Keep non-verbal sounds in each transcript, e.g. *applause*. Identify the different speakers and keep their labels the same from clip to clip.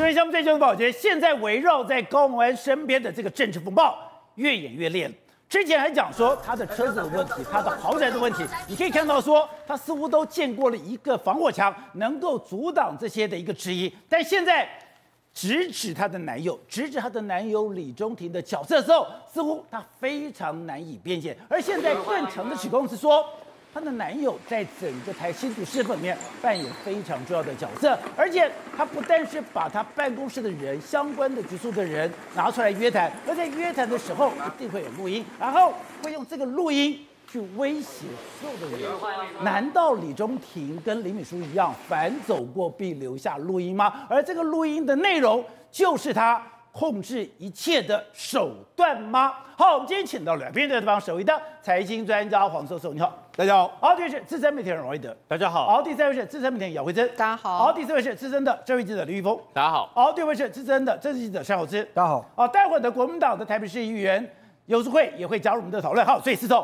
Speaker 1: 今天项目最新的宝杰，现在围绕在高虹安身边的这个政治风暴越演越烈。之前还讲说他的车子的问题，他的豪宅的问题，你可以看到说他似乎都建过了一个防火墙，能够阻挡这些的一个质疑。但现在直指他的男友，直指他的男友李中庭的角色的时候，似乎他非常难以辩解。而现在更强的指控是说。她的男友在整个台新竹市府里面扮演非常重要的角色，而且他不但是把他办公室的人、相关的局处的人拿出来约谈，而在约谈的时候一定会有录音，然后会用这个录音去威胁所有的人。难道李中庭跟林敏书一样，反走过必留下录音吗？而这个录音的内容就是他。控制一切的手段吗？好，我们今天请到两边的地方，首位的财经专家黄教授，你好，
Speaker 2: 大家好。
Speaker 1: 好，第二位是资深媒体人王瑞德，
Speaker 2: 大家好。
Speaker 1: 好，第三位是资深媒体人姚慧珍，
Speaker 3: 大家好。
Speaker 1: 好，第四位是资深的政治记者林玉峰，
Speaker 2: 大家好。
Speaker 1: 好，第五位是资深的政治记者单豪之，
Speaker 4: 大家好。
Speaker 1: 好，待会儿的国民党的台北市议员游淑慧也会加入我们的讨论。好，所以司总，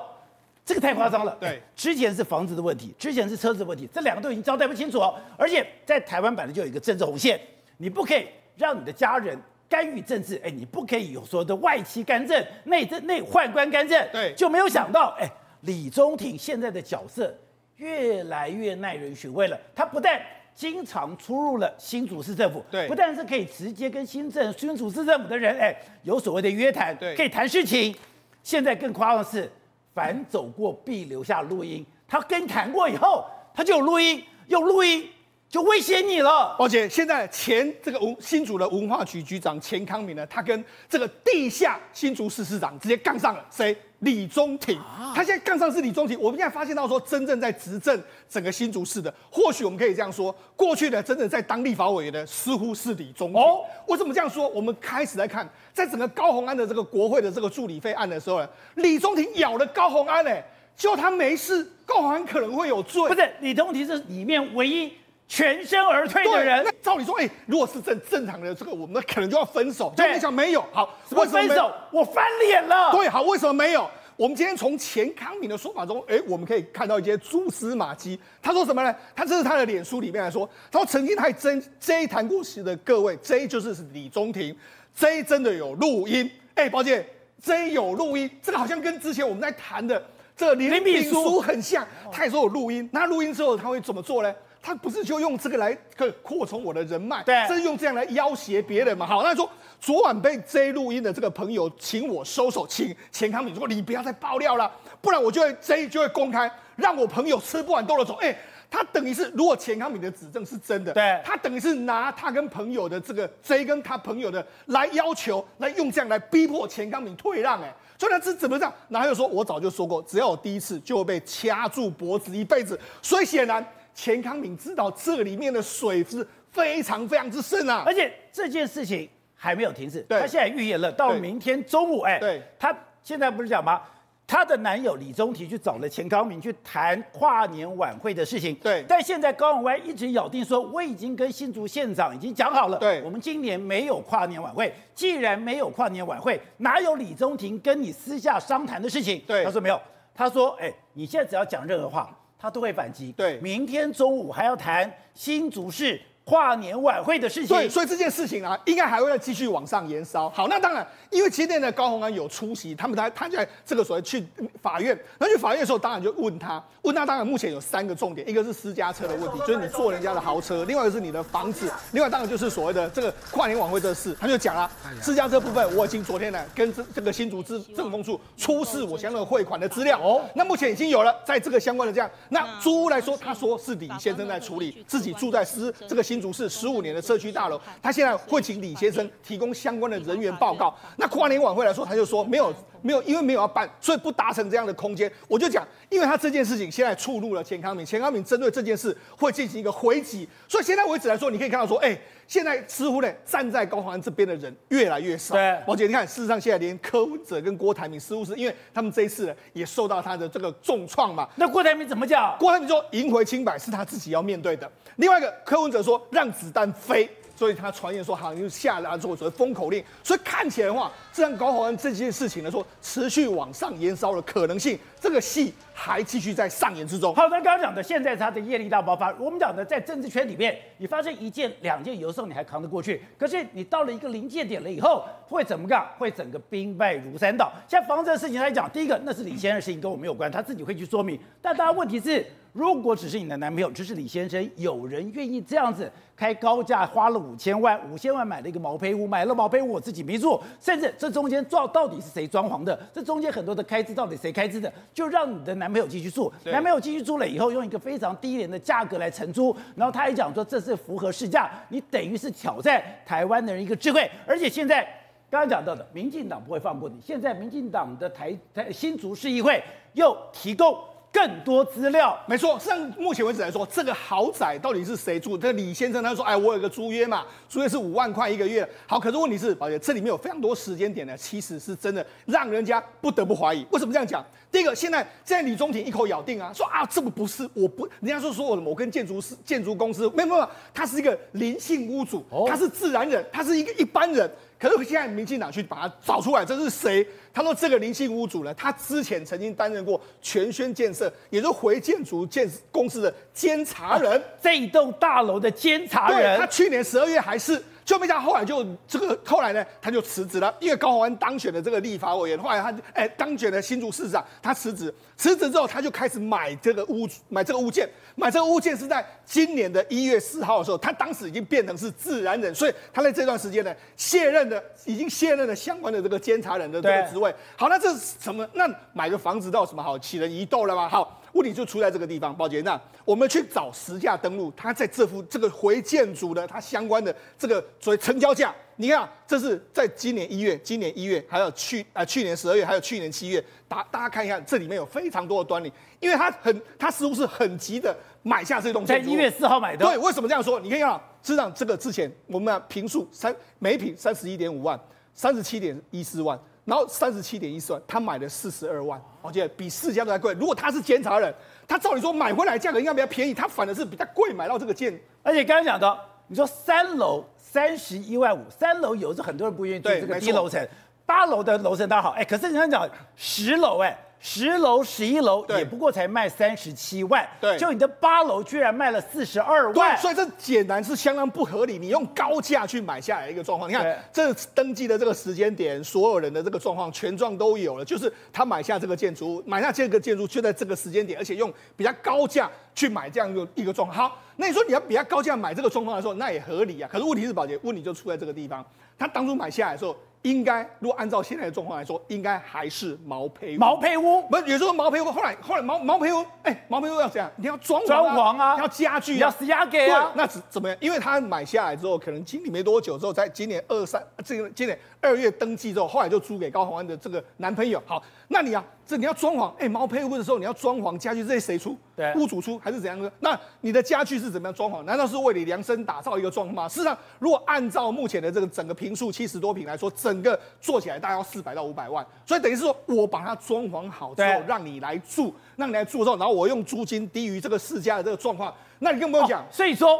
Speaker 1: 这个太夸张了。
Speaker 2: 对，
Speaker 1: 之前是房子的问题，之前是车子的问题，这两个都已经交代不清楚哦。而且在台湾版的就有一个政治红线，你不可以让你的家人。干预政治，哎，你不可以有所谓的外戚干政、内政内宦官干政，
Speaker 2: 对，
Speaker 1: 就没有想到，哎，李中庭现在的角色越来越耐人寻味了。他不但经常出入了新竹市政府，
Speaker 2: 对，
Speaker 1: 不但是可以直接跟新政新竹市政府的人，哎，有所谓的约谈，
Speaker 2: 对，
Speaker 1: 可以谈事情。现在更夸张的是，凡走过必留下录音。他跟你谈过以后，他就有录音，有录音。就威胁你了，
Speaker 2: 而且现在前这个文新竹的文化局局长钱康明呢，他跟这个地下新竹市市长直接杠上了，谁？李中庭。他现在杠上是李中庭。我们现在发现到说，真正在执政整个新竹市的，或许我们可以这样说，过去的真正在当立法委员的，似乎是李中庭。哦，我怎么这样说？我们开始来看，在整个高虹安的这个国会的这个助理费案的时候呢，李中庭咬了高虹安，哎，结果他没事，高虹安可能会有罪。
Speaker 1: 不是，李中庭是里面唯一。全身而退的人，
Speaker 2: 那照理说，哎、欸，如果是正正常的这个，我们可能就要分手。
Speaker 1: 对，
Speaker 2: 没想没有，好，
Speaker 1: 为什么分手？我翻脸了。
Speaker 2: 对，好，为什么没有？我们今天从钱康敏的说法中，哎、欸，我们可以看到一些蛛丝马迹。他说什么呢？他这是他的脸书里面来说，他说曾经还真 J 谈过事的各位，J 就是李中庭，J 真的有录音。哎、欸，宝姐，J 有录音，这个好像跟之前我们在谈的这个林炳书很像。他也说有录音，那录音之后他会怎么做呢？他不是就用这个来可扩充我的人脉，
Speaker 1: 对，
Speaker 2: 这是用这样来要挟别人嘛？好，那说昨晚被 J 录音的这个朋友，请我收手，请钱康敏说你不要再爆料了，不然我就会 J 就会公开，让我朋友吃不完兜着走。哎，他等于是如果钱康敏的指证是真的，
Speaker 1: 对，
Speaker 2: 他等于是拿他跟朋友的这个 J 跟他朋友的来要求，来用这样来逼迫钱康敏退让。哎，所以他是怎么这样？然后又说我早就说过，只要我第一次就会被掐住脖子一辈子。所以显然。钱康敏知道这里面的水是非常非常之深啊，
Speaker 1: 而且这件事情还没有停止，他现在预言了，到明天中午，哎，
Speaker 2: 对，
Speaker 1: 他现在不是讲吗？他的男友李中庭去找了钱康明去谈跨年晚会的事情，
Speaker 2: 对，
Speaker 1: 但现在高永安一直咬定说，我已经跟新竹县长已经讲好了，
Speaker 2: 对，
Speaker 1: 我们今年没有跨年晚会，既然没有跨年晚会，哪有李宗廷跟你私下商谈的事情？
Speaker 2: 对，
Speaker 1: 他说没有，他说，哎，你现在只要讲任何话。他都会反击。
Speaker 2: 对，
Speaker 1: 明天中午还要谈新竹市跨年晚会的事情。
Speaker 2: 对，所以这件事情啊，应该还会再继续往上延烧。好，那当然，因为今天的高虹安有出席，他们他他在这个所谓去法院，然后去法院的时候，当然就问他，问他当然目前有三个重点，一个是私家车的问题，就是你坐人家的豪车；另外一个是你的房子；另外当然就是所谓的这个跨年晚会这事，他就讲了，私家车部分我已经昨天呢跟这这个新竹市政风处出示我相关的汇款的资料。哦，那目前已经有了，在这个相关的这样，那租屋来说，他说是李先生在处理，自己住在私这个新。新竹市十五年的社区大楼，他现在会请李先生提供相关的人员报告。那跨年晚会来说，他就说没有没有，因为没有要办，所以不达成这样的空间。我就讲，因为他这件事情现在触怒了钱康明，钱康明针对这件事会进行一个回击。所以现在为止来说，你可以看到说，哎，现在似乎呢站在高虹安这边的人越来越少。
Speaker 1: 对，
Speaker 2: 宝姐，你看，事实上现在连柯文哲跟郭台铭似乎是因为他们这一次呢也受到他的这个重创嘛。
Speaker 1: 那郭台铭怎么讲？
Speaker 2: 郭台铭说赢回清白是他自己要面对的。另外一个柯文哲说让子弹飞，所以他传言说好像就下了做所谓封口令，所以看起来的话，这让高虹安这件事情来说持续往上延烧的可能性，这个戏还继续在上演之中。
Speaker 1: 好，的刚刚讲的现在他的业力大爆发，我们讲的在政治圈里面，你发生一件两件有时候你还扛得过去，可是你到了一个临界点了以后，会怎么干？会整个兵败如山倒。现在房子的事情来讲，第一个那是李先生的事情，跟我没有关，他自己会去说明。但大家问题是。如果只是你的男朋友，只是李先生，有人愿意这样子开高价，花了五千万，五千万买了一个毛坯屋，买了毛坯屋我自己没住，甚至这中间装到底是谁装潢的？这中间很多的开支到底谁开支的？就让你的男朋友继续住，男朋友继续住了以后，用一个非常低廉的价格来承租，然后他还讲说这是符合市价，你等于是挑战台湾的人一个智慧，而且现在刚刚讲到的，民进党不会放过你，现在民进党的台台新竹市议会又提供。更多资料，
Speaker 2: 没错。像目前为止来说，这个豪宅到底是谁住？这个李先生他说：“哎，我有个租约嘛，租约是五万块一个月。”好，可是问题是，宝姐，这里面有非常多时间点呢，其实是真的让人家不得不怀疑。为什么这样讲？第一个，现在现在李宗廷一口咬定啊，说啊，这个不是，我不，人家说说我我跟建筑师、建筑公司没有没有，他是一个灵性屋主，他是自然人，他是一个一般人。可是现在民进党去把他找出来，这是谁？他说这个林姓屋主呢，他之前曾经担任过全轩建设，也就是回建筑建公司的监察人，
Speaker 1: 这一栋大楼的监察人。
Speaker 2: 他去年十二月还是。就没想到后来就这个后来呢，他就辞职了，因为高虹安当选的这个立法委员，后来他哎当选的新竹市长，他辞职，辞职之后他就开始买这个屋，买这个物件，买这个物件是在今年的一月四号的时候，他当时已经变成是自然人，所以他在这段时间呢卸任的，已经卸任了相关的这个监察人的这个职位。好，那这是什么？那买个房子到什么好？起人疑窦了吗？好。问题就出在这个地方，宝杰，那我们去找实价登录，他在这幅这个回建筑的他相关的这个所以成交价，你看，这是在今年一月、今年一月，还有去啊、呃、去年十二月，还有去年七月，大大家看一下，这里面有非常多的端倪，因为他很他似乎是很急的买下这栋建筑，
Speaker 1: 在一月四号买的。
Speaker 2: 对，为什么这样说？你看啊，市场这个之前我们平数三每平三十一点五万，三十七点一四万。然后三十七点一四万，他买了四十二万，而且比市价都还贵。如果他是监察人，他照理说买回来价格应该比较便宜，他反而是比较贵买到这个建。
Speaker 1: 而且刚才讲到，你说三楼三十一万五，三楼有时候很多人不愿意住这个低楼层，八楼的楼层倒好，哎，可是你想讲十楼，哎。十楼、十一楼也不过才卖三十七万，
Speaker 2: 对，
Speaker 1: 就你的八楼居然卖了四十二万，
Speaker 2: 对，所以这显然是相当不合理。你用高价去买下来一个状况，你看这登记的这个时间点，所有人的这个状况全状都有了，就是他买下这个建筑物，买下这个建筑就在这个时间点，而且用比较高价去买这样一个一个状况。好，那你说你要比较高价买这个状况的时候，那也合理啊。可是问题是，宝杰，问题就出在这个地方，他当初买下来的时候。应该，如果按照现在的状况来说，应该还是毛坯屋。
Speaker 1: 毛坯屋
Speaker 2: 不是，有时候毛坯屋，后来后来毛毛坯屋，哎、欸，毛坯屋要怎样？你要装
Speaker 1: 装潢啊，
Speaker 2: 要家具、啊，
Speaker 1: 要施压给啊。
Speaker 2: 那怎怎么样？因为他买下来之后，可能经历没多久之后，在今年二三，这个今年二月登记之后，后来就租给高洪安的这个男朋友。好，那你啊。这你要装潢，哎，毛坯屋的时候你要装潢家具，这些谁出？
Speaker 1: 对，
Speaker 2: 屋主出还是怎样的？那你的家具是怎么样装潢？难道是为你量身打造一个状况吗？事实上，如果按照目前的这个整个平数七十多平来说，整个做起来大概要四百到五百万，所以等于是说我把它装潢好之后，让你来住，让你来住之后，然后我用租金低于这个市价的这个状况，那你更不用讲。
Speaker 1: 所以说。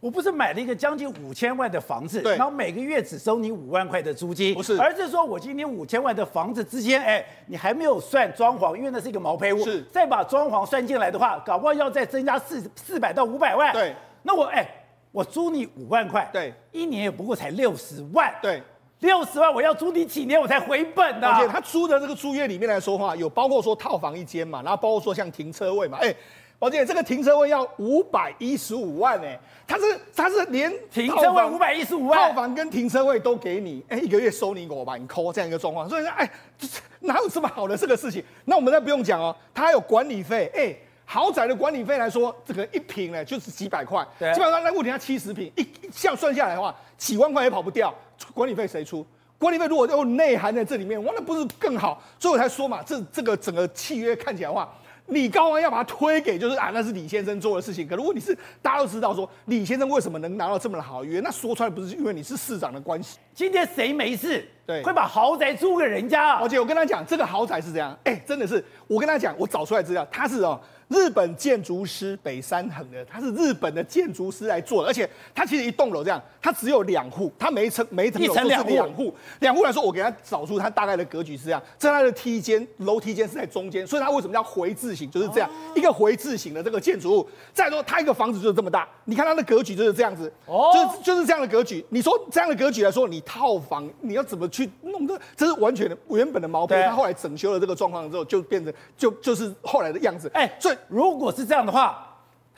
Speaker 1: 我不是买了一个将近五千万的房子，然后每个月只收你五万块的租金，
Speaker 2: 不是，
Speaker 1: 而是说我今天五千万的房子之间，哎，你还没有算装潢，因为那是一个毛坯屋，
Speaker 2: 是，
Speaker 1: 再把装潢算进来的话，搞不好要再增加四四百到五百万，
Speaker 2: 对，
Speaker 1: 那我哎，我租你五万块，
Speaker 2: 对，
Speaker 1: 一年也不过才六十万，
Speaker 2: 对，
Speaker 1: 六十万我要租你几年我才回本的？
Speaker 2: 而且他租的这个租约里面来说话，有包括说套房一间嘛，然后包括说像停车位嘛，哎。宝杰，这个停车位要五百一十五万哎，他是他是连
Speaker 1: 停车位五百一十五万，
Speaker 2: 套房跟停车位都给你，哎，一个月收你五万扣这样一个状况，所以说哎，*laughs* 哪有这么好的这个事情？那我们再不用讲哦，他还有管理费，哎，豪宅的管理费来说，这个一平呢就是几百块，基本上那问题他七十平，一这样算下来的话，几万块也跑不掉，管理费谁出？管理费如果都内涵在这里面，哇，那不是更好？所以我才说嘛，这这个整个契约看起来的话。你高安要把它推给，就是啊，那是李先生做的事情。可如果你是大家都知道说，李先生为什么能拿到这么好的约，那说出来不是因为你是市长的关系。
Speaker 1: 今天谁没事？
Speaker 2: 对，
Speaker 1: 会把豪宅租给人家啊？
Speaker 2: 而且我跟他讲，这个豪宅是这样，哎，真的是，我跟他讲，我找出来资料，他是哦。日本建筑师北山横的，他是日本的建筑师来做的，而且他其实一栋楼这样，他只有两户，他每一层每一层楼都是两户，两户来说，我给他找出他大概的格局是这样，在他的梯间楼梯间是在中间，所以他为什么叫回字形，就是这样一个回字形的这个建筑物。再说他一个房子就是这么大，你看他的格局就是这样子，哦，就是就是这样的格局。你说这样的格局来说，你套房你要怎么去弄的？这是完全的原本的毛坯，他后来整修了这个状况之后，就变成就就是后来的样子。哎，所以。
Speaker 1: 如果是这样的话，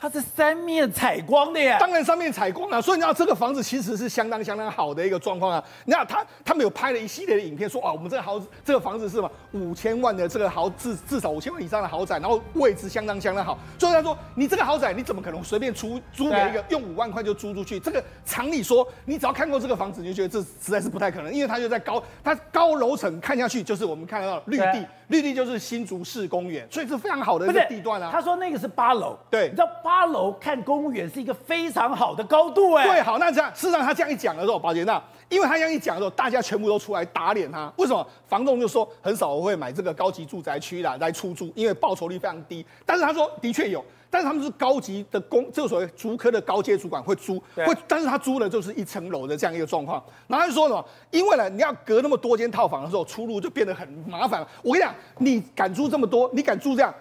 Speaker 1: 它是三面采光的呀，
Speaker 2: 当然三面采光啊，所以你知道这个房子其实是相当相当好的一个状况啊。你看他他们有拍了一系列的影片，说啊，我们这个豪这个房子是什么五千万的这个豪至至少五千万以上的豪宅，然后位置相当相当好。所以他说，你这个豪宅你怎么可能随便出租给一个用五万块就租出去？这个常理说，你只要看过这个房子，你就觉得这实在是不太可能，因为它就在高，它高楼层看下去就是我们看到绿地，绿地就是新竹市公园，所以是非常好的一个地段啊。
Speaker 1: 他说那个是八楼，
Speaker 2: 对，
Speaker 1: 你知道八楼看。公园是一个非常好的高度，哎，
Speaker 2: 对，好，那这样，事实上他这样一讲的时候，宝杰，那因为他这样一讲的时候，大家全部都出来打脸他。为什么？房东就说很少我会买这个高级住宅区啦来出租，因为报酬率非常低。但是他说的确有，但是他们是高级的工，这个所谓竹科的高阶主管会租，会，但是他租的就是一层楼的这样一个状况。然后他就说什么？因为呢，你要隔那么多间套房的时候，出入就变得很麻烦了。我跟你讲，你敢租这么多，你敢租这样？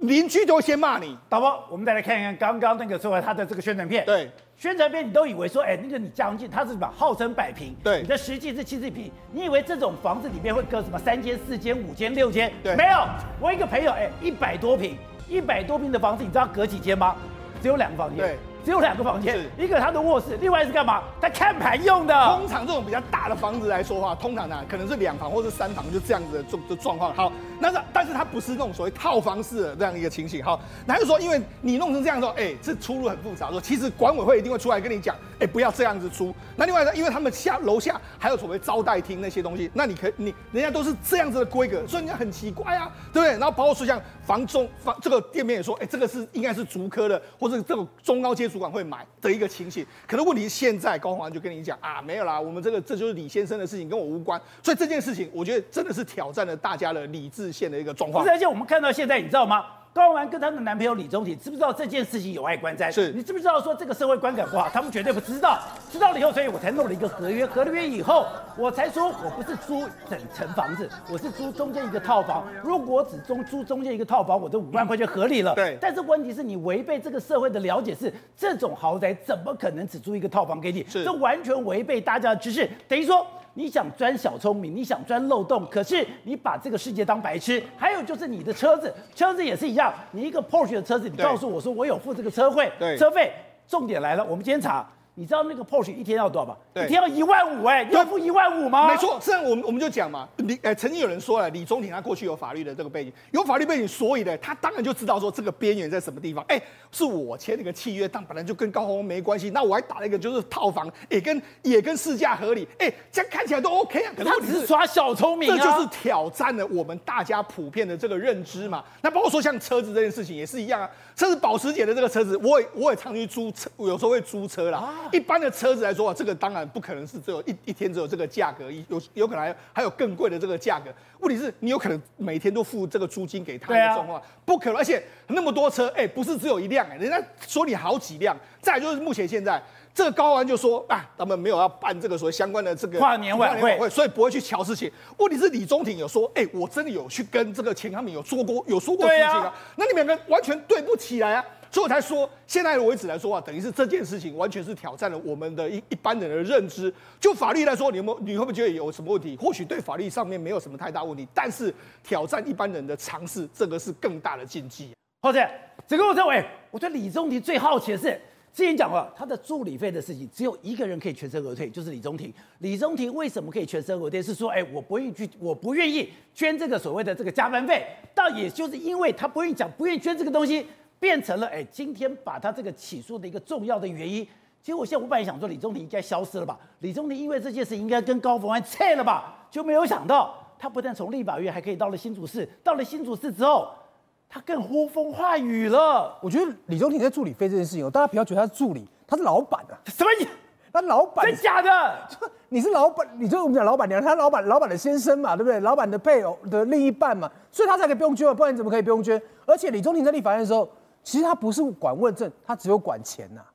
Speaker 2: 邻居都会先骂你，
Speaker 1: 导播，我们再来看一看刚刚那个说他的这个宣传片。
Speaker 2: 对，
Speaker 1: 宣传片你都以为说，哎，那个你将近，他是什么？号称百平，
Speaker 2: 对，
Speaker 1: 你的实际是七十平。你以为这种房子里面会隔什么三间、四间、五间、六间？
Speaker 2: 对，
Speaker 1: 没有。我一个朋友，哎，一百多坪，一百多平的房子，你知道隔几间吗？只有两个房间。
Speaker 2: 对。
Speaker 1: 只有两个房间，一个他的卧室，另外是干嘛？他看盘用的。
Speaker 2: 通常这种比较大的房子来说的话，通常呢可能是两房或是三房，就这样子的状的状况。好，那个但是它不是那种所谓套房式的这样一个情形。好，那就说因为你弄成这样说，哎，这出入很复杂。说其实管委会一定会出来跟你讲，哎，不要这样子出。那另外呢，因为他们下楼下还有所谓招待厅那些东西，那你可以你人家都是这样子的规格，所以人家很奇怪啊，对不对？然后包括说像房中房这个店面也说，哎，这个是应该是竹科的，或者这种中高阶主管会买的一个情形，可能问题是现在高宏安就跟你讲啊，没有啦，我们这个这就是李先生的事情，跟我无关。所以这件事情，我觉得真的是挑战了大家的理智线的一个状况。
Speaker 1: 而且我们看到现在，你知道吗？高虹安跟她的男朋友李宗廷，知不知道这件事情有碍观瞻？
Speaker 2: 是，
Speaker 1: 你知不知道说这个社会观感不好？他们绝对不知道。知道了以后，所以我才弄了一个合约。合了约以后，我才说我不是租整层房子，我是租中间一个套房。如果只中租中间一个套房，我这五万块就合理了。
Speaker 2: 对。
Speaker 1: 但是问题是你违背这个社会的了解是，这种豪宅怎么可能只租一个套房给你？
Speaker 2: 是。
Speaker 1: 这完全违背大家的知识，等于说。你想钻小聪明，你想钻漏洞，可是你把这个世界当白痴。还有就是你的车子，车子也是一样，你一个 Porsche 的车子，你告诉我说我有付这个车费，车费。重点来了，我们今天查。你知道那个 Porsche 一天要多少吗？一天要一万五哎，要付一万五吗？
Speaker 2: 没错，这样我们我们就讲嘛，李呃曾经有人说了，李宗廷他过去有法律的这个背景，有法律背景，所以呢，他当然就知道说这个边缘在什么地方。哎，是我签那个契约，但本来就跟高虹安没关系，那我还打了一个就是套房，*laughs* 也跟也跟市价合理，哎，这样看起来都 OK 啊。可是他
Speaker 1: 只是耍小聪明啊，
Speaker 2: 这就是挑战了我们大家普遍的这个认知嘛。那包括说像车子这件事情也是一样啊，车子保时捷的这个车子，我也我也常去租车，有时候会租车啦。啊、一般的车子来说啊，这个当然不可能是只有一一天只有这个价格，有有可能还有还有更贵的这个价格。问题是，你有可能每天都付这个租金给他的状况，啊、不可能。而且那么多车，哎，不是只有一辆，哎，人家说你好几辆。再来就是目前现在这个高安就说啊，他们没有要办这个所谓相关的这个
Speaker 1: 跨年晚会，
Speaker 2: 所以不会去瞧事情。问题是李中廷有说，哎，我真的有去跟这个钱康敏有说过有说过事情啊，啊那你们两个完全对不起来啊。所以我才说，现在为止来说啊，等于是这件事情完全是挑战了我们的一一般人的认知。就法律来说，你有没有你会不会觉得有什么问题？或许对法律上面没有什么太大问题，但是挑战一般人的常识，这个是更大的禁忌。
Speaker 1: 好的，整个我认为，我对李中廷最好奇的是，之前讲过他的助理费的事情，只有一个人可以全身而退，就是李中庭。李中庭为什么可以全身而退？是说，哎，我不愿意去，我不愿意捐这个所谓的这个加班费，倒也就是因为他不愿意讲，不愿意捐这个东西。变成了哎，今天把他这个起诉的一个重要的原因。其实我现在我本来想说李中庭应该消失了吧，李中庭因为这件事应该跟高虹安撤了吧，就没有想到他不但从立法院还可以到了新竹市，到了新竹市之后，他更呼风唤雨了。
Speaker 3: 我觉得李中廷在助理费这件事情，大家不要觉得他是助理，他是老板啊。
Speaker 1: 什么意思？
Speaker 3: 那老板
Speaker 1: 真假的？
Speaker 3: 你是老板，你就我们讲老板娘，他老板老板的先生嘛，对不对？老板的配偶的另一半嘛，所以他才可以不用捐，不然你怎么可以不用捐？而且李中廷在立法院的时候，其实他不是管问政，他只有管钱呐、啊，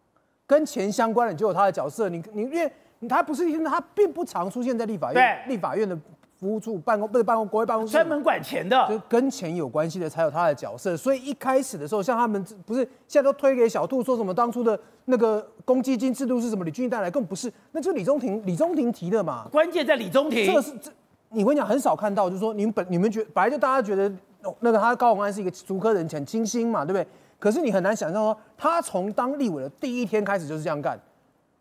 Speaker 3: 跟钱相关的就有他的角色。你你因为他不是他并不常出现在立法院，立法院的。服务处办公不是办公，国会办公室
Speaker 1: 专门管钱的，
Speaker 3: 就跟钱有关系的才有他的角色。所以一开始的时候，像他们不是现在都推给小兔说什么当初的那个公积金制度是什么？李俊带来，根本不是，那就是李中庭李中庭提的嘛。
Speaker 1: 关键在李中庭，
Speaker 3: 这个是这，你会讲很少看到，就是说你们本你们觉本来就大家觉得那个他高鸿安是一个足科人，很清新嘛，对不对？可是你很难想象说他从当立委的第一天开始就是这样干。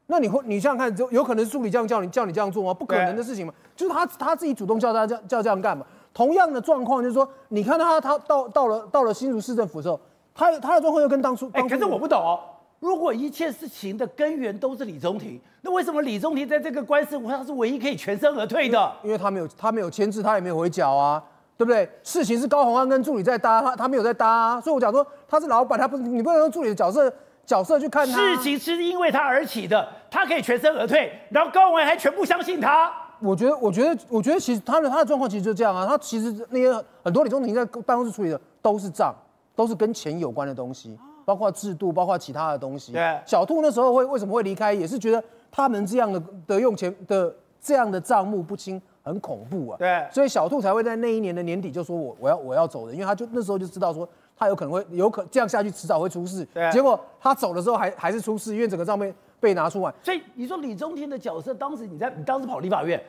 Speaker 3: 那你会，你想想看，就有可能是助理这样叫你叫你这样做吗？不可能的事情嘛，就是他他自己主动叫他叫叫这样干嘛。同样的状况就是说，你看他他到到了到了新竹市政府的时候，他他的状况又跟当初，哎、欸，
Speaker 1: 可是我不懂哦。如果一切事情的根源都是李宗廷，那为什么李宗廷在这个官司他是唯一可以全身而退的？
Speaker 3: 因为他没有他没有签字，他也没有回缴啊，对不对？事情是高虹安跟助理在搭，他他没有在搭啊。所以我讲说他是老板，他不是你不能用助理的角色。角色去看他，
Speaker 1: 事情是因为他而起的，他可以全身而退，然后高虹安还全部相信他。
Speaker 3: 我觉得，我觉得，我觉得，其实他的他的状况其实就这样啊。他其实那些很多李宗廷在办公室处理的都是账，都是跟钱有关的东西，包括制度，包括其他的东西。
Speaker 1: 对，
Speaker 3: 小兔那时候会为什么会离开，也是觉得他们这样的的用钱的这样的账目不清，很恐怖啊。
Speaker 1: 对，
Speaker 3: 所以小兔才会在那一年的年底就说我我要我要走的，因为他就那时候就知道说。他有可能会有可这样下去，迟早会出事。对，结果他走的时候还还是出事，因为整个账面被拿出来。
Speaker 1: 所以你说李中天的角色，当时你在你当时跑立法院，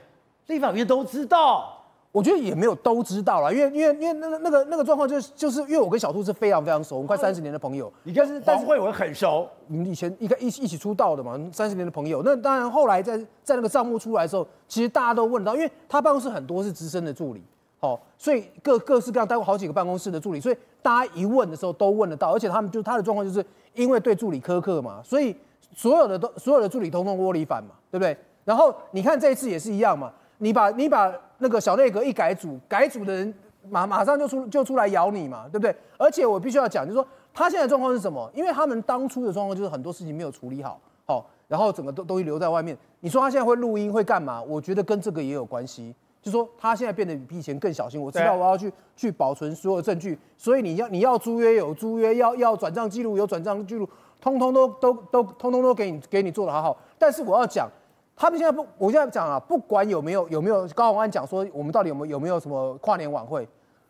Speaker 1: 立法院都知道。
Speaker 3: 我觉得也没有都知道啦，因为因为因为那个那个那个状况就是就是因为我跟小兔是非常非常熟，我们快三十年的朋友。
Speaker 1: 你跟黄慧文很熟，
Speaker 3: 你们以前一个一一起出道的嘛，三十年的朋友。那当然后来在在那个账目出来的时候，其实大家都问到，因为他办公室很多是资深的助理。哦，所以各各式各样待过好几个办公室的助理，所以大家一问的时候都问得到，而且他们就他的状况就是因为对助理苛刻嘛，所以所有的都所有的助理通通窝里反嘛，对不对？然后你看这一次也是一样嘛，你把你把那个小内阁一改组，改组的人马马上就出就出来咬你嘛，对不对？而且我必须要讲，就是说他现在状况是什么？因为他们当初的状况就是很多事情没有处理好，好，然后整个都东西留在外面。你说他现在会录音会干嘛？我觉得跟这个也有关系。就说他现在变得比以前更小心，我知道我要去去保存所有证据，所以你要你要租约有租约，要要转账记录有转账记录，通通都都都通通都给你给你做的好好。但是我要讲，他们现在不，我现在讲啊，不管有没有有没有高宏安讲说我们到底有没有有没有什么跨年晚会，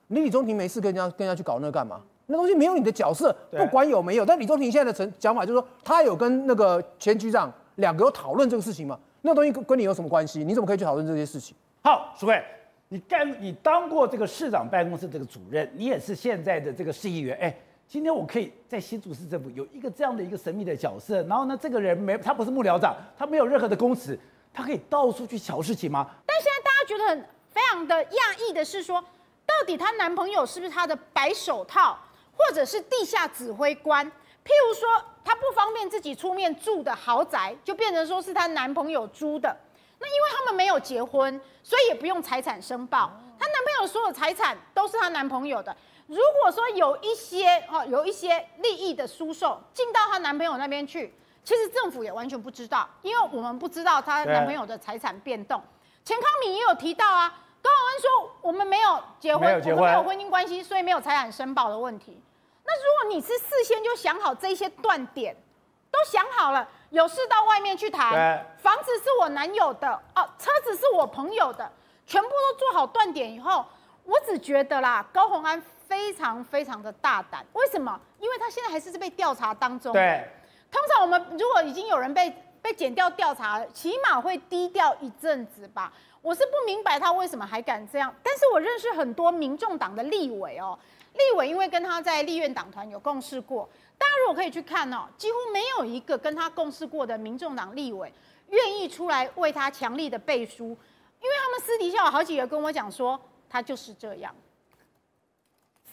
Speaker 3: 你李中庭没事跟人家跟人家去搞那个干嘛？那东西没有你的角色，不管有没有。但李中庭现在的成讲法就是说，他有跟那个前局长两个有讨论这个事情嘛？那东西跟跟你有什么关系？你怎么可以去讨论这些事情？
Speaker 1: 好，淑慧，你干你当过这个市长办公室这个主任，你也是现在的这个市议员。哎，今天我可以在新竹市政府有一个这样的一个神秘的角色，然后呢，这个人没他不是幕僚长，他没有任何的公职，他可以到处去瞧事情吗？
Speaker 4: 但现在大家觉得很非常的讶异的是说，到底她男朋友是不是她的白手套，或者是地下指挥官？譬如说，她不方便自己出面住的豪宅，就变成说是她男朋友租的。那因为他们没有结婚，所以也不用财产申报。她男朋友所有财产都是她男朋友的。如果说有一些哦，有一些利益的输送进到她男朋友那边去，其实政府也完全不知道，因为我们不知道她男朋友的财产变动。钱康敏也有提到啊，高宏安说我们没有结婚，没有结婚，我们没有婚姻关系，所以没有财产申报的问题。那如果你是事先就想好这些断点，都想好了。有事到外面去谈，房子是我男友的哦，车子是我朋友的，全部都做好断点以后，我只觉得啦，高宏安非常非常的大胆。为什么？因为他现在还是被调查当中。
Speaker 1: 对，
Speaker 4: 通常我们如果已经有人被被剪掉调查了，起码会低调一阵子吧。我是不明白他为什么还敢这样。但是我认识很多民众党的立委哦，立委因为跟他在立院党团有共事过。大家如果可以去看哦，几乎没有一个跟他共事过的民众党立委愿意出来为他强力的背书，因为他们私底下有好几个跟我讲说，他就是这样。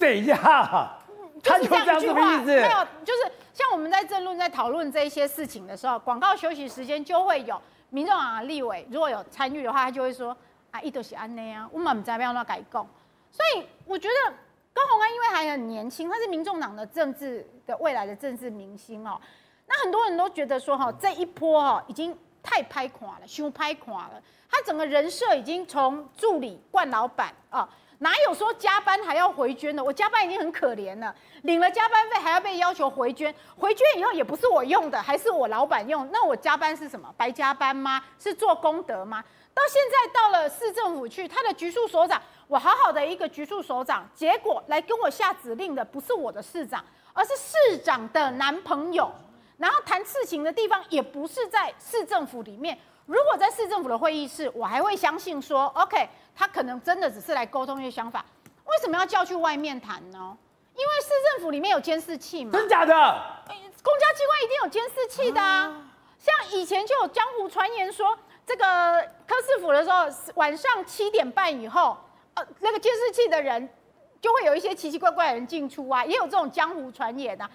Speaker 1: 谁呀？
Speaker 4: 就是这样一句话，没有，就是像我们在政论在讨论这一些事情的时候，广告休息时间就会有民众党立委如果有参与的话，他就会说啊，一都是安内啊，我们不知道要怎改供。所以我觉得。高鸿安因为还很年轻，他是民众党的政治的未来的政治明星哦。那很多人都觉得说哈，这一波哈已经太拍垮了，胸拍垮了。他整个人设已经从助理冠老板啊，哪有说加班还要回捐的？我加班已经很可怜了，领了加班费还要被要求回捐，回捐以后也不是我用的，还是我老板用。那我加班是什么？白加班吗？是做功德吗？到现在到了市政府去，他的局处所长，我好好的一个局处所长，结果来跟我下指令的不是我的市长，而是市长的男朋友。然后谈事情的地方也不是在市政府里面。如果在市政府的会议室，我还会相信说，OK，他可能真的只是来沟通一些想法。为什么要叫去外面谈呢？因为市政府里面有监视器嘛。
Speaker 1: 真假的？
Speaker 4: 公交机关一定有监视器的啊。像以前就有江湖传言说。这个柯市府的时候，晚上七点半以后，呃，那个监视器的人就会有一些奇奇怪怪的人进出啊，也有这种江湖传言呐。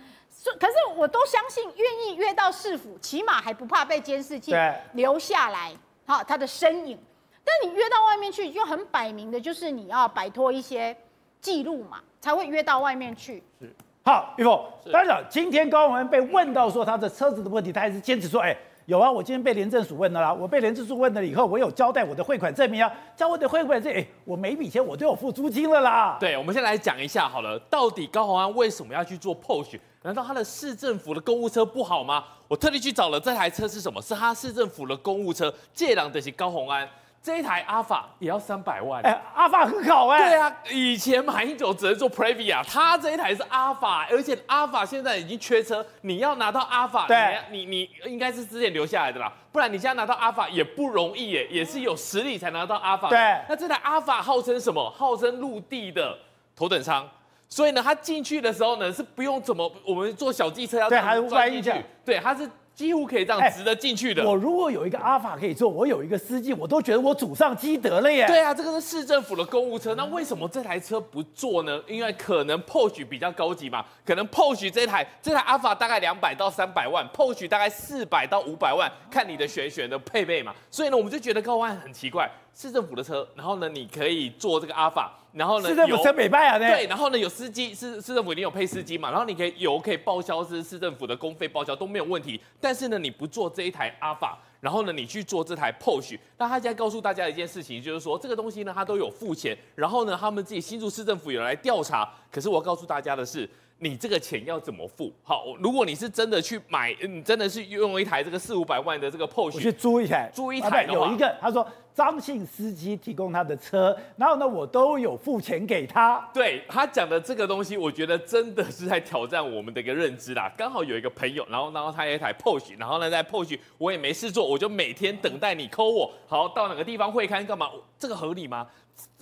Speaker 4: 可是我都相信，愿意约到市府，起码还不怕被监视器留下来，好他的身影。但你约到外面去，就很摆明的就是你要摆脱一些记录嘛，才会约到外面去。
Speaker 1: 是好，玉凤，当然今天高虹安被问到说他的车子的问题，他还是坚持说，哎。有啊，我今天被廉政署问了啦。我被廉政署问了以后，我有交代我的汇款证明啊，交我的汇款证，哎，我每笔钱我都有付租金了啦。
Speaker 5: 对，我们先来讲一下好了，到底高宏安为什么要去做 POS？难道他的市政府的公务车不好吗？我特地去找了这台车是什么？是他市政府的公务车，借档的是高宏安。这一台阿法也要三百万，
Speaker 1: 哎，阿法很好哎。
Speaker 5: 对啊，以前马英九只能做 Previa，他这一台是阿法，而且阿法现在已经缺车，你要拿到阿法，
Speaker 1: 对，
Speaker 5: 你你，你应该是之前留下来的啦，不然你现在拿到阿法也不容易耶，也是有实力才拿到阿法。
Speaker 1: 对，
Speaker 5: 那这台阿法号称什么？号称陆地的头等舱，所以呢，他进去的时候呢是不用怎么，我们坐小机车要钻进去，对，他是。几乎可以这样直得进去的。
Speaker 1: 我如果有一个阿法可以坐，我有一个司机，我都觉得我祖上积德了耶。
Speaker 5: 对啊，这个是市政府的公务车，那为什么这台车不坐呢？因为可能 PORSCHE 比较高级嘛，可能 PORSCHE 这台这台阿法大概两百到三百万，PORSCHE 大概四百到五百万，看你的选选的配备嘛。所以呢，我们就觉得高虹安很奇怪。市政府的车，然后呢，你可以坐这个阿法，然后呢，
Speaker 1: 市政府车美派啊，
Speaker 5: 对，然后呢有司机，市市政府一定有配司机嘛，然后你可以油可以报销，是市政府的公费报销都没有问题。但是呢，你不坐这一台阿法，然后呢，你去做这台 PORSCHE，那他现在告诉大家一件事情，就是说这个东西呢，他都有付钱，然后呢，他们自己新竹市政府有来调查。可是我告诉大家的是。你这个钱要怎么付？好，如果你是真的去买，你真的是用一台这个四五百万的这个 PORSCHE，
Speaker 1: 我去租一台，
Speaker 5: 租一台
Speaker 1: 有一个他说张姓司机提供他的车，然后呢，我都有付钱给他。
Speaker 5: 对，他讲的这个东西，我觉得真的是在挑战我们的一个认知啦。刚好有一个朋友，然后然后他有一台 PORSCHE，然后呢在 PORSCHE 我也没事做，我就每天等待你 call 我，好，到哪个地方会刊干嘛？这个合理吗？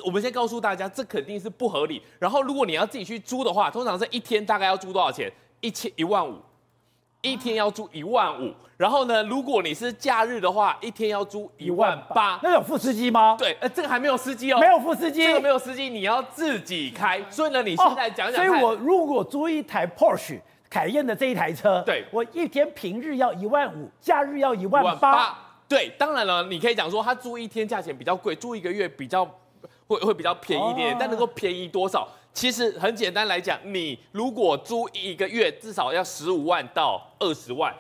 Speaker 5: 我们先告诉大家，这肯定是不合理。然后，如果你要自己去租的话，通常是一天大概要租多少钱？一千一万五，一天要租一万五。然后呢，如果你是假日的话，一天要租一万八。
Speaker 1: 那有副司机吗？
Speaker 5: 对，呃，这个还没有司机哦，
Speaker 1: 没有副司机，
Speaker 5: 这个没有司机，你要自己开。所以呢，你现在讲讲看。
Speaker 1: 所以我如果租一台 Porsche 凯宴的这一台车，
Speaker 5: 对，
Speaker 1: 我一天平日要一万五，假日要一万八。
Speaker 5: 对，当然了，你可以讲说他租一天价钱比较贵，租一个月比较。会会比较便宜一点，但能够便宜多少？其实很简单来讲，你如果租一个月至少要十五万到二十万，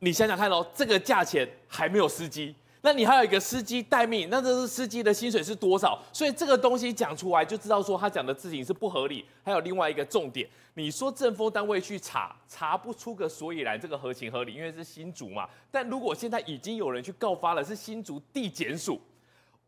Speaker 5: 你想想看哦，这个价钱还没有司机，那你还有一个司机待命，那这是司机的薪水是多少？所以这个东西讲出来就知道说他讲的事情是不合理。还有另外一个重点，你说政风单位去查，查不出个所以然，这个合情合理，因为是新竹嘛。但如果现在已经有人去告发了，是新竹地检署。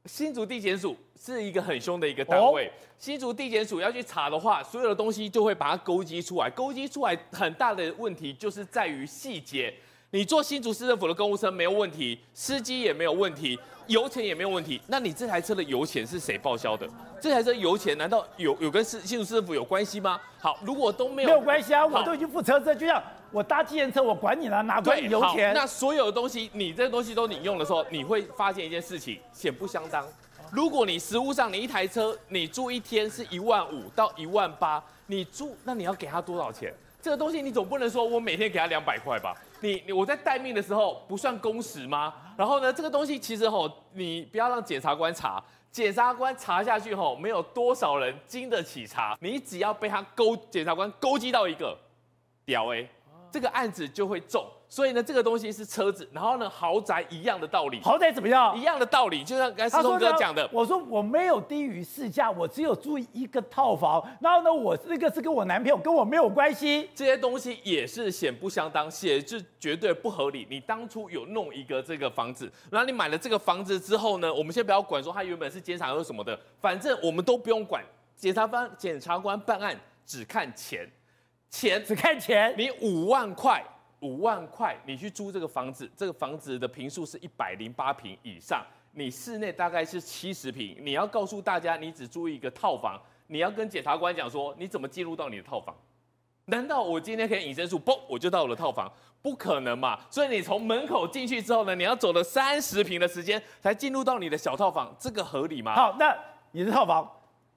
Speaker 5: 新竹地检署是一个很凶的一个单位，新竹地检署要去查的话，所有的东西就会把它勾稽出来。勾稽出来很大的问题就是在于细节。你坐新竹市政府的公务车没有问题，司机也没有问题，油钱也没有问题。那你这台车的油钱是谁报销的？这台车油钱难道有有跟市新竹市政府有关系吗？好，如果都没有，
Speaker 1: 没有关系啊，我都已经付车子，就像。我搭计程车，我管你呢，哪管你油钱？
Speaker 5: 那所有的东西，你这个东西都你用的时候，你会发现一件事情，显不相当。如果你实物上，你一台车你租一天是一万五到一万八，你租那你要给他多少钱？这个东西你总不能说我每天给他两百块吧？你你我在待命的时候不算工时吗？然后呢，这个东西其实吼，你不要让检察官查，检察官查下去吼，没有多少人经得起查，你只要被他勾检察官勾击到一个屌哎。这个案子就会重，所以呢，这个东西是车子，然后呢，豪宅一样的道理，
Speaker 1: 豪宅怎么样？
Speaker 5: 一样的道理，就像刚才思彤哥讲的。
Speaker 1: 我说我没有低于市价，我只有住一个套房，然后呢，我那个是跟我男朋友，跟我没有关系。
Speaker 5: 这些东西也是显不相当，写是绝对不合理。你当初有弄一个这个房子，然后你买了这个房子之后呢，我们先不要管说他原本是监察或什么的，反正我们都不用管。检察官检察官办案只看钱，钱 *laughs*
Speaker 1: 只看钱。
Speaker 5: 你五万块。五万块，你去租这个房子，这个房子的平数是一百零八平以上，你室内大概是七十平。你要告诉大家，你只租一个套房，你要跟检察官讲说，你怎么进入到你的套房？难道我今天可以隐身术，嘣，我就到了套房？不可能嘛！所以你从门口进去之后呢，你要走了三十平的时间才进入到你的小套房，这个合理吗？
Speaker 1: 好，那你的套房，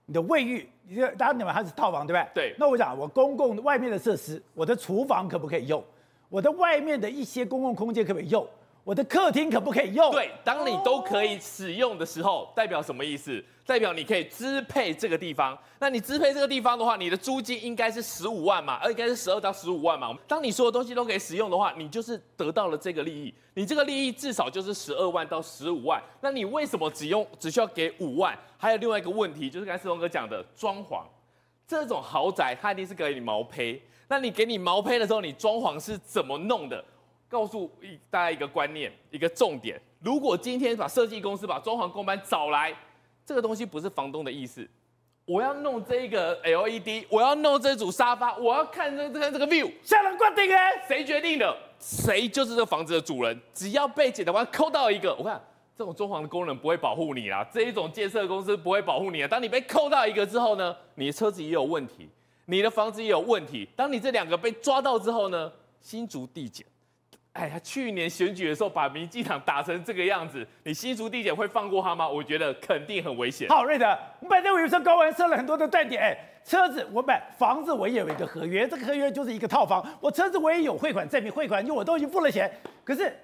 Speaker 1: 你的卫浴，你当然你们还是套房对不对？
Speaker 5: 对。
Speaker 1: 那我想，我公共外面的设施，我的厨房可不可以用？我的外面的一些公共空间可不可以用？我的客厅可不可以用？
Speaker 5: 对，当你都可以使用的时候，代表什么意思？代表你可以支配这个地方。那你支配这个地方的话，你的租金应该是十五万嘛，而应该是十二到十五万嘛。当你所有东西都可以使用的话，你就是得到了这个利益。你这个利益至少就是十二万到十五万。那你为什么只用只需要给五万？还有另外一个问题，就是刚才思彤哥讲的装潢，这种豪宅它一定是给你毛坯。那你给你毛坯的时候，你装潢是怎么弄的？告诉大家一个观念，一个重点。如果今天把设计公司、把装潢工班找来，这个东西不是房东的意思。我要弄这个 LED，我要弄这组沙发，我要看这这个这个 view，
Speaker 1: 谁能决定哎？
Speaker 5: 谁决定的？谁就是这房子的主人。只要被检察官扣到一个，我看这种装潢的工人不会保护你啦，这一种建设公司不会保护你啊。当你被扣到一个之后呢，你的车子也有问题。你的房子也有问题。当你这两个被抓到之后呢？新竹地检，哎呀，去年选举的时候把民进党打成这个样子，你新竹地检会放过他吗？我觉得肯定很危险。
Speaker 1: 好，瑞德，我们本来我有说高虹安设了很多的断点，哎，车子我买房子我也有一个合约，这个合约就是一个套房，我车子我也有汇款证明，汇款就我都已经付了钱。可是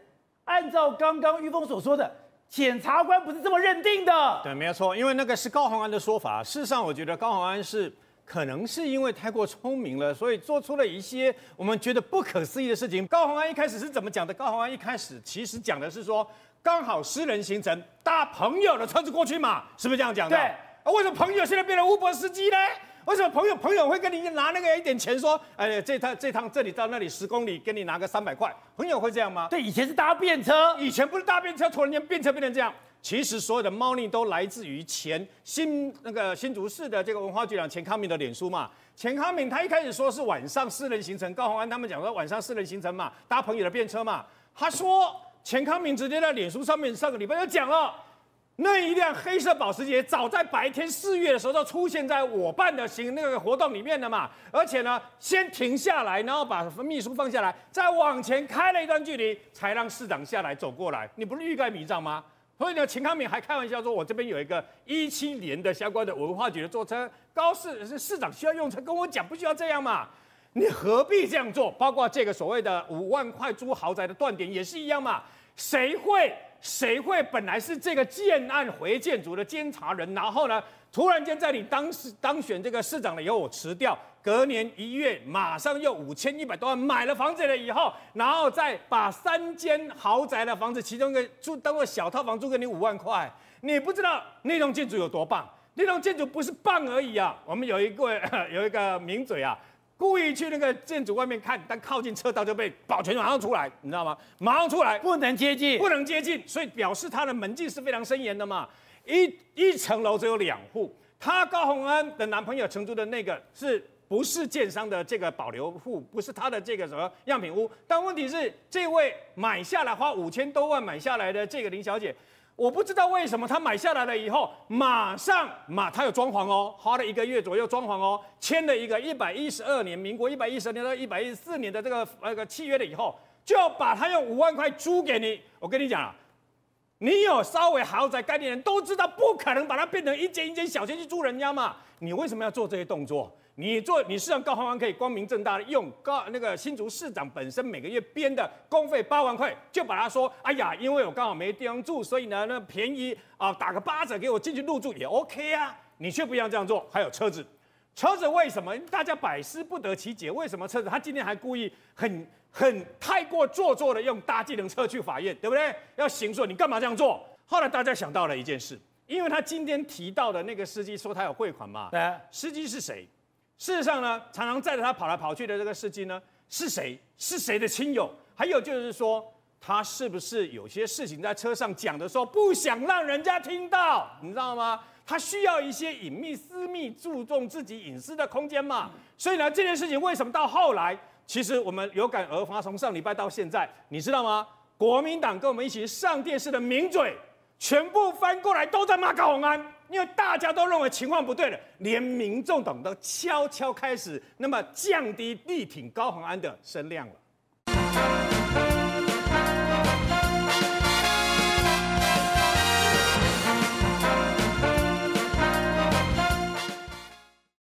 Speaker 1: 按照刚刚玉峰所说的，检察官不是这么认定的。
Speaker 6: 对，没有错，因为那个是高宏安的说法。事实上，我觉得高宏安是。可能是因为太过聪明了，所以做出了一些我们觉得不可思议的事情。高洪安一开始是怎么讲的？高洪安一开始其实讲的是说，刚好私人行程搭朋友的车子过去嘛，是不是这样讲的？
Speaker 1: 对。
Speaker 6: 啊，为什么朋友现在变成 Uber 司机呢？为什么朋友朋友会跟你拿那个一点钱说，哎，这趟这趟这里到那里十公里，给你拿个三百块？朋友会这样吗？
Speaker 1: 对，以前是搭便车，
Speaker 6: 以前不是搭便车，突然间便车变成这样。其实所有的猫腻都来自于前新那个新竹市的这个文化局长钱康明的脸书嘛。钱康明他一开始说是晚上私人行程，高虹安他们讲说晚上私人行程嘛，搭朋友的便车嘛。他说钱康明直接在脸书上面上个礼拜就讲了，那一辆黑色保时捷早在白天四月的时候就出现在我办的行那个活动里面的嘛，而且呢先停下来，然后把秘书放下来，再往前开了一段距离，才让市长下来走过来。你不是欲盖弥彰吗？所以呢，秦康敏还开玩笑说：“我这边有一个一七年的相关的文化局的坐车，高市是市长需要用车，跟我讲不需要这样嘛？你何必这样做？包括这个所谓的五万块租豪宅的断点也是一样嘛？谁会谁会本来是这个建案回建筑的监察人，然后呢，突然间在你当时当选这个市长了以后，我辞掉。”隔年一月，马上又五千一百多万买了房子了以后，然后再把三间豪宅的房子，其中一个租当做小套房租给你五万块，你不知道那栋建筑有多棒？那栋建筑不是棒而已啊！我们有一个有一个名嘴啊，故意去那个建筑外面看，但靠近车道就被保全马上出来，你知道吗？马上出来，
Speaker 1: 不能接近，
Speaker 6: 不能接近，所以表示他的门禁是非常森严的嘛。一一层楼只有两户，他高虹安的男朋友承租的那个是。不是建商的这个保留户，不是他的这个什么样品屋，但问题是，这位买下来花五千多万买下来的这个林小姐，我不知道为什么她买下来了以后，马上马她有装潢哦，花了一个月左右装潢哦，签了一个一百一十二年，民国一百一十年到一百一十四年的这个那个契约了以后，就把她用五万块租给你。我跟你讲啊，你有稍微豪宅概念的人都知道，不可能把它变成一间一间小间去租人家嘛，你为什么要做这些动作？你做，你市长高虹安可以光明正大的用高那个新竹市长本身每个月编的公费八万块，就把他说，哎呀，因为我刚好没地方住，所以呢，那便宜啊，打个八折给我进去入住也 OK 啊。你却不要这样做。还有车子，车子为什么大家百思不得其解？为什么车子？他今天还故意很很太过做作的用搭计程车去法院，对不对？要刑诉你干嘛这样做？后来大家想到了一件事，因为他今天提到的那个司机说他有汇款嘛，
Speaker 1: 对啊，
Speaker 6: 司机是谁？事实上呢，常常载着他跑来跑去的这个司机呢，是谁？是谁的亲友？还有就是说，他是不是有些事情在车上讲的时候不想让人家听到？你知道吗？他需要一些隐秘、私密、注重自己隐私的空间嘛。所以呢，这件事情为什么到后来，其实我们有感而发，从上礼拜到现在，你知道吗？国民党跟我们一起上电视的名嘴，全部翻过来都在骂高虹安。因为大家都认为情况不对了，连民众党都悄悄开始那么降低力挺高虹安的声量了。